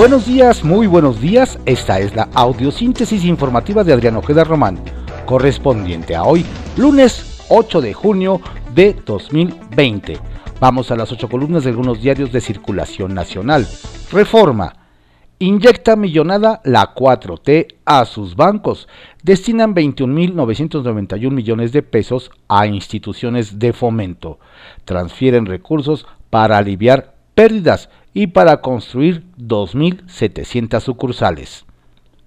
Buenos días, muy buenos días. Esta es la audiosíntesis informativa de Adriano Ojeda Román, correspondiente a hoy, lunes 8 de junio de 2020. Vamos a las ocho columnas de algunos diarios de circulación nacional. Reforma. Inyecta millonada la 4T a sus bancos. Destinan 21.991 millones de pesos a instituciones de fomento. Transfieren recursos para aliviar pérdidas y para construir 2.700 sucursales.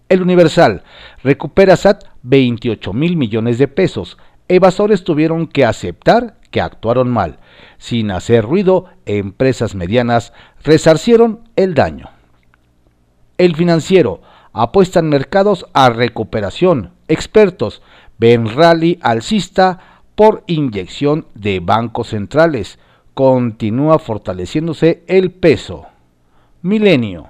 El Universal recupera SAT 28 mil millones de pesos. Evasores tuvieron que aceptar que actuaron mal. Sin hacer ruido, empresas medianas resarcieron el daño. El financiero apuestan mercados a recuperación. Expertos ven rally alcista por inyección de bancos centrales continúa fortaleciéndose el peso. Milenio.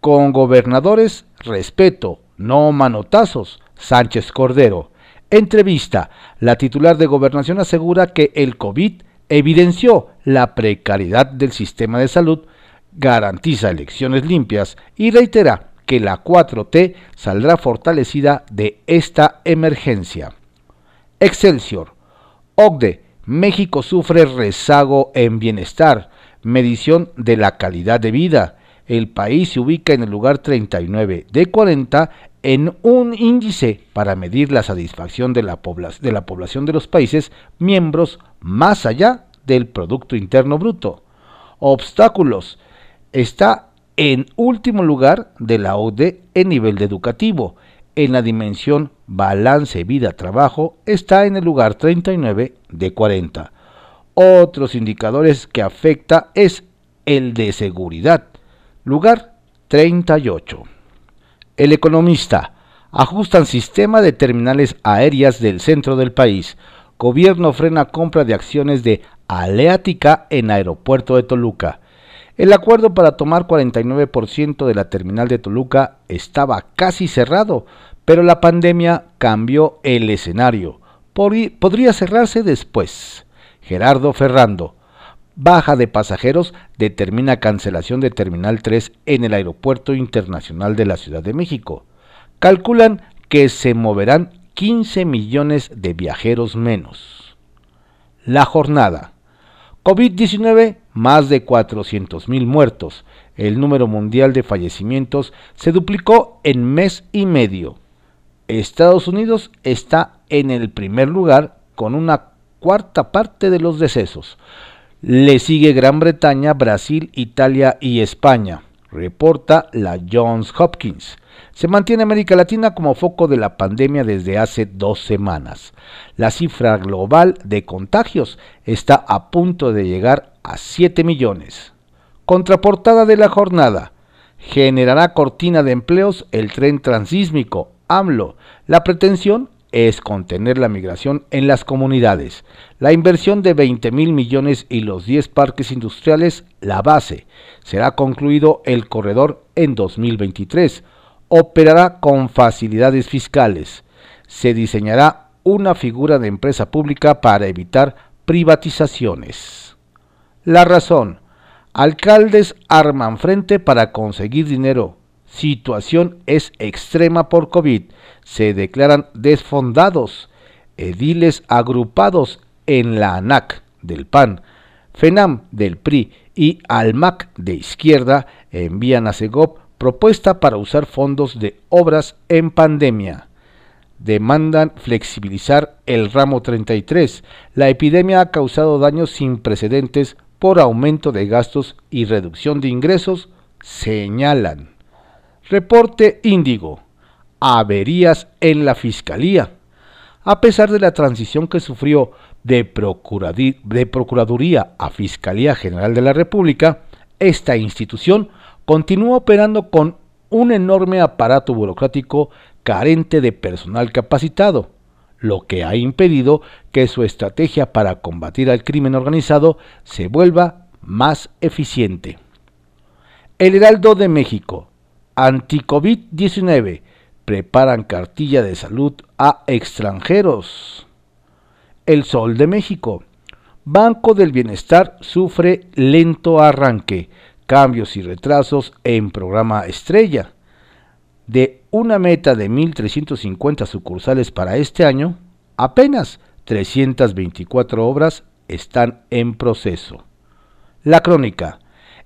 Con gobernadores, respeto, no manotazos. Sánchez Cordero. Entrevista. La titular de gobernación asegura que el COVID evidenció la precariedad del sistema de salud, garantiza elecciones limpias y reitera que la 4T saldrá fortalecida de esta emergencia. Excelsior. OCDE México sufre rezago en bienestar, medición de la calidad de vida. El país se ubica en el lugar 39 de 40 en un índice para medir la satisfacción de la, de la población de los países miembros más allá del Producto Interno Bruto. Obstáculos. Está en último lugar de la ODE en nivel educativo en la dimensión balance vida-trabajo está en el lugar 39 de 40. Otros indicadores que afecta es el de seguridad, lugar 38. El economista ajustan sistema de terminales aéreas del centro del país. Gobierno frena compra de acciones de Aleática en aeropuerto de Toluca. El acuerdo para tomar 49% de la terminal de Toluca estaba casi cerrado, pero la pandemia cambió el escenario. Podría cerrarse después. Gerardo Ferrando. Baja de pasajeros determina cancelación de Terminal 3 en el Aeropuerto Internacional de la Ciudad de México. Calculan que se moverán 15 millones de viajeros menos. La jornada. COVID-19, más de 400.000 muertos. El número mundial de fallecimientos se duplicó en mes y medio. Estados Unidos está en el primer lugar con una cuarta parte de los decesos. Le sigue Gran Bretaña, Brasil, Italia y España, reporta la Johns Hopkins. Se mantiene América Latina como foco de la pandemia desde hace dos semanas. La cifra global de contagios está a punto de llegar a 7 millones. Contraportada de la jornada. Generará cortina de empleos el tren transísmico AMLO. La pretensión es contener la migración en las comunidades. La inversión de 20 mil millones y los 10 parques industriales, la base. Será concluido el corredor en 2023 operará con facilidades fiscales. Se diseñará una figura de empresa pública para evitar privatizaciones. La razón. Alcaldes arman frente para conseguir dinero. Situación es extrema por COVID. Se declaran desfondados. Ediles agrupados en la ANAC del PAN, FENAM del PRI y ALMAC de izquierda envían a Segop propuesta para usar fondos de obras en pandemia. Demandan flexibilizar el ramo 33. La epidemia ha causado daños sin precedentes por aumento de gastos y reducción de ingresos, señalan. Reporte Índigo. Averías en la Fiscalía. A pesar de la transición que sufrió de, de Procuraduría a Fiscalía General de la República, esta institución continúa operando con un enorme aparato burocrático carente de personal capacitado, lo que ha impedido que su estrategia para combatir al crimen organizado se vuelva más eficiente. El Heraldo de México, anti-COVID-19, preparan cartilla de salud a extranjeros. El Sol de México, Banco del Bienestar sufre lento arranque cambios y retrasos en programa Estrella. De una meta de 1.350 sucursales para este año, apenas 324 obras están en proceso. La crónica.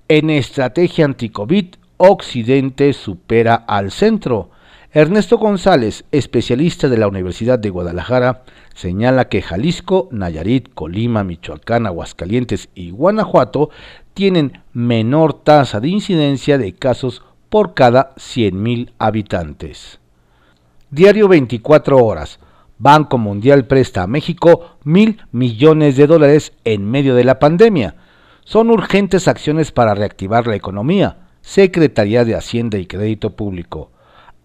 En estrategia anticovid, Occidente supera al centro. Ernesto González, especialista de la Universidad de Guadalajara, señala que Jalisco, Nayarit, Colima, Michoacán, Aguascalientes y Guanajuato tienen menor tasa de incidencia de casos por cada 100.000 habitantes. Diario 24 horas. Banco Mundial presta a México mil millones de dólares en medio de la pandemia. Son urgentes acciones para reactivar la economía. Secretaría de Hacienda y Crédito Público.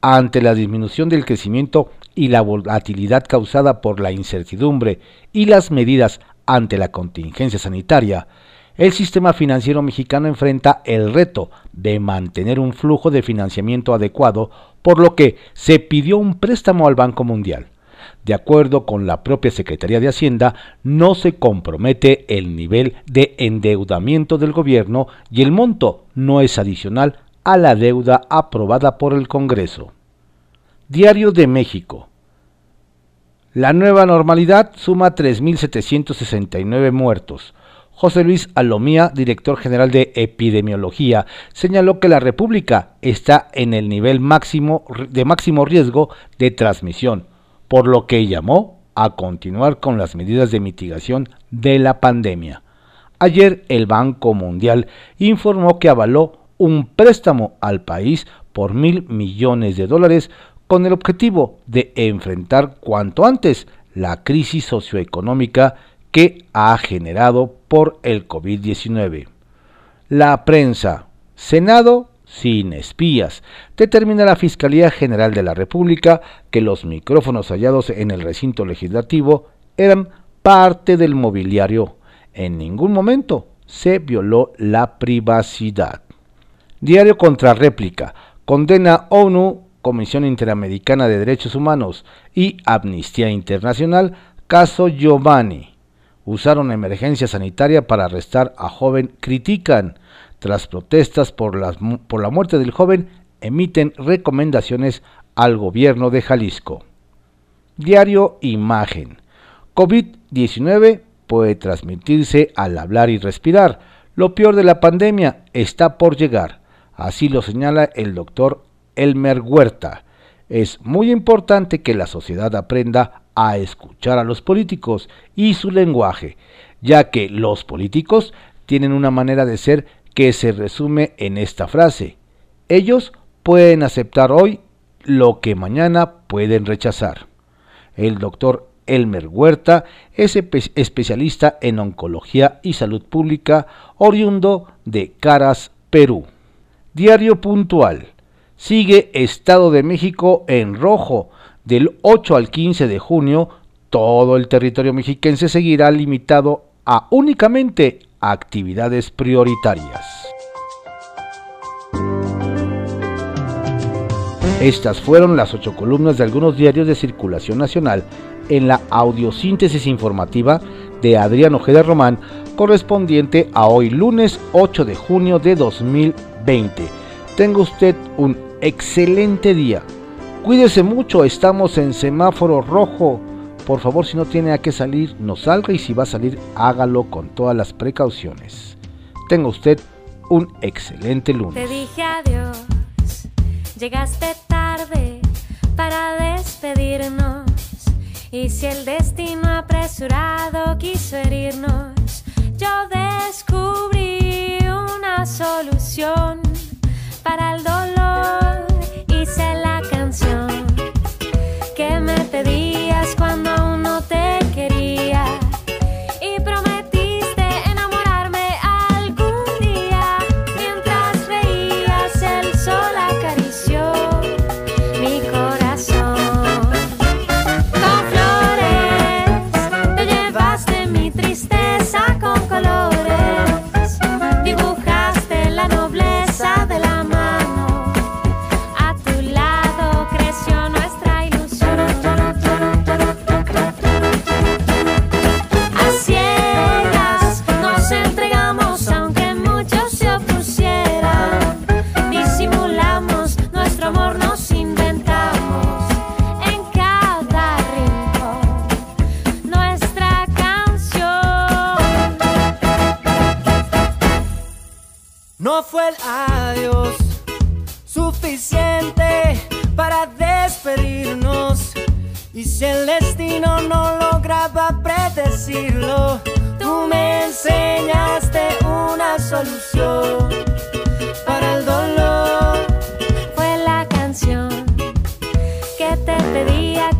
Ante la disminución del crecimiento y la volatilidad causada por la incertidumbre y las medidas ante la contingencia sanitaria, el sistema financiero mexicano enfrenta el reto de mantener un flujo de financiamiento adecuado, por lo que se pidió un préstamo al Banco Mundial. De acuerdo con la propia Secretaría de Hacienda, no se compromete el nivel de endeudamiento del gobierno y el monto no es adicional a la deuda aprobada por el Congreso. Diario de México. La nueva normalidad suma 3.769 muertos. José Luis Alomía, director general de epidemiología, señaló que la República está en el nivel máximo de máximo riesgo de transmisión por lo que llamó a continuar con las medidas de mitigación de la pandemia. Ayer el Banco Mundial informó que avaló un préstamo al país por mil millones de dólares con el objetivo de enfrentar cuanto antes la crisis socioeconómica que ha generado por el COVID-19. La prensa, Senado sin espías, determina la Fiscalía General de la República que los micrófonos hallados en el recinto legislativo eran parte del mobiliario. En ningún momento se violó la privacidad. Diario contra réplica. Condena ONU, Comisión Interamericana de Derechos Humanos y Amnistía Internacional, caso Giovanni. Usaron emergencia sanitaria para arrestar a joven. Critican tras protestas por, por la muerte del joven, emiten recomendaciones al gobierno de Jalisco. Diario Imagen. COVID-19 puede transmitirse al hablar y respirar. Lo peor de la pandemia está por llegar. Así lo señala el doctor Elmer Huerta. Es muy importante que la sociedad aprenda a escuchar a los políticos y su lenguaje, ya que los políticos tienen una manera de ser que se resume en esta frase. Ellos pueden aceptar hoy lo que mañana pueden rechazar. El doctor Elmer Huerta es especialista en oncología y salud pública, oriundo de Caras, Perú. Diario puntual. Sigue Estado de México en rojo. Del 8 al 15 de junio, todo el territorio mexiquense seguirá limitado a únicamente actividades prioritarias. Estas fueron las ocho columnas de algunos diarios de circulación nacional en la audiosíntesis informativa de Adrián Ojeda Román, correspondiente a hoy lunes 8 de junio de 2020. Tenga usted un excelente día. Cuídese mucho, estamos en semáforo rojo por favor, si no tiene a qué salir, no salga y si va a salir, hágalo con todas las precauciones. Tenga usted un excelente lunes. Te dije adiós, llegaste tarde para despedirnos. Y si el destino apresurado quiso herirnos, yo descubrí una solución para el dolor. No fue el adiós suficiente para despedirnos. Y si el destino no lograba predecirlo, tú me enseñaste una solución para el dolor. Fue la canción que te pedía.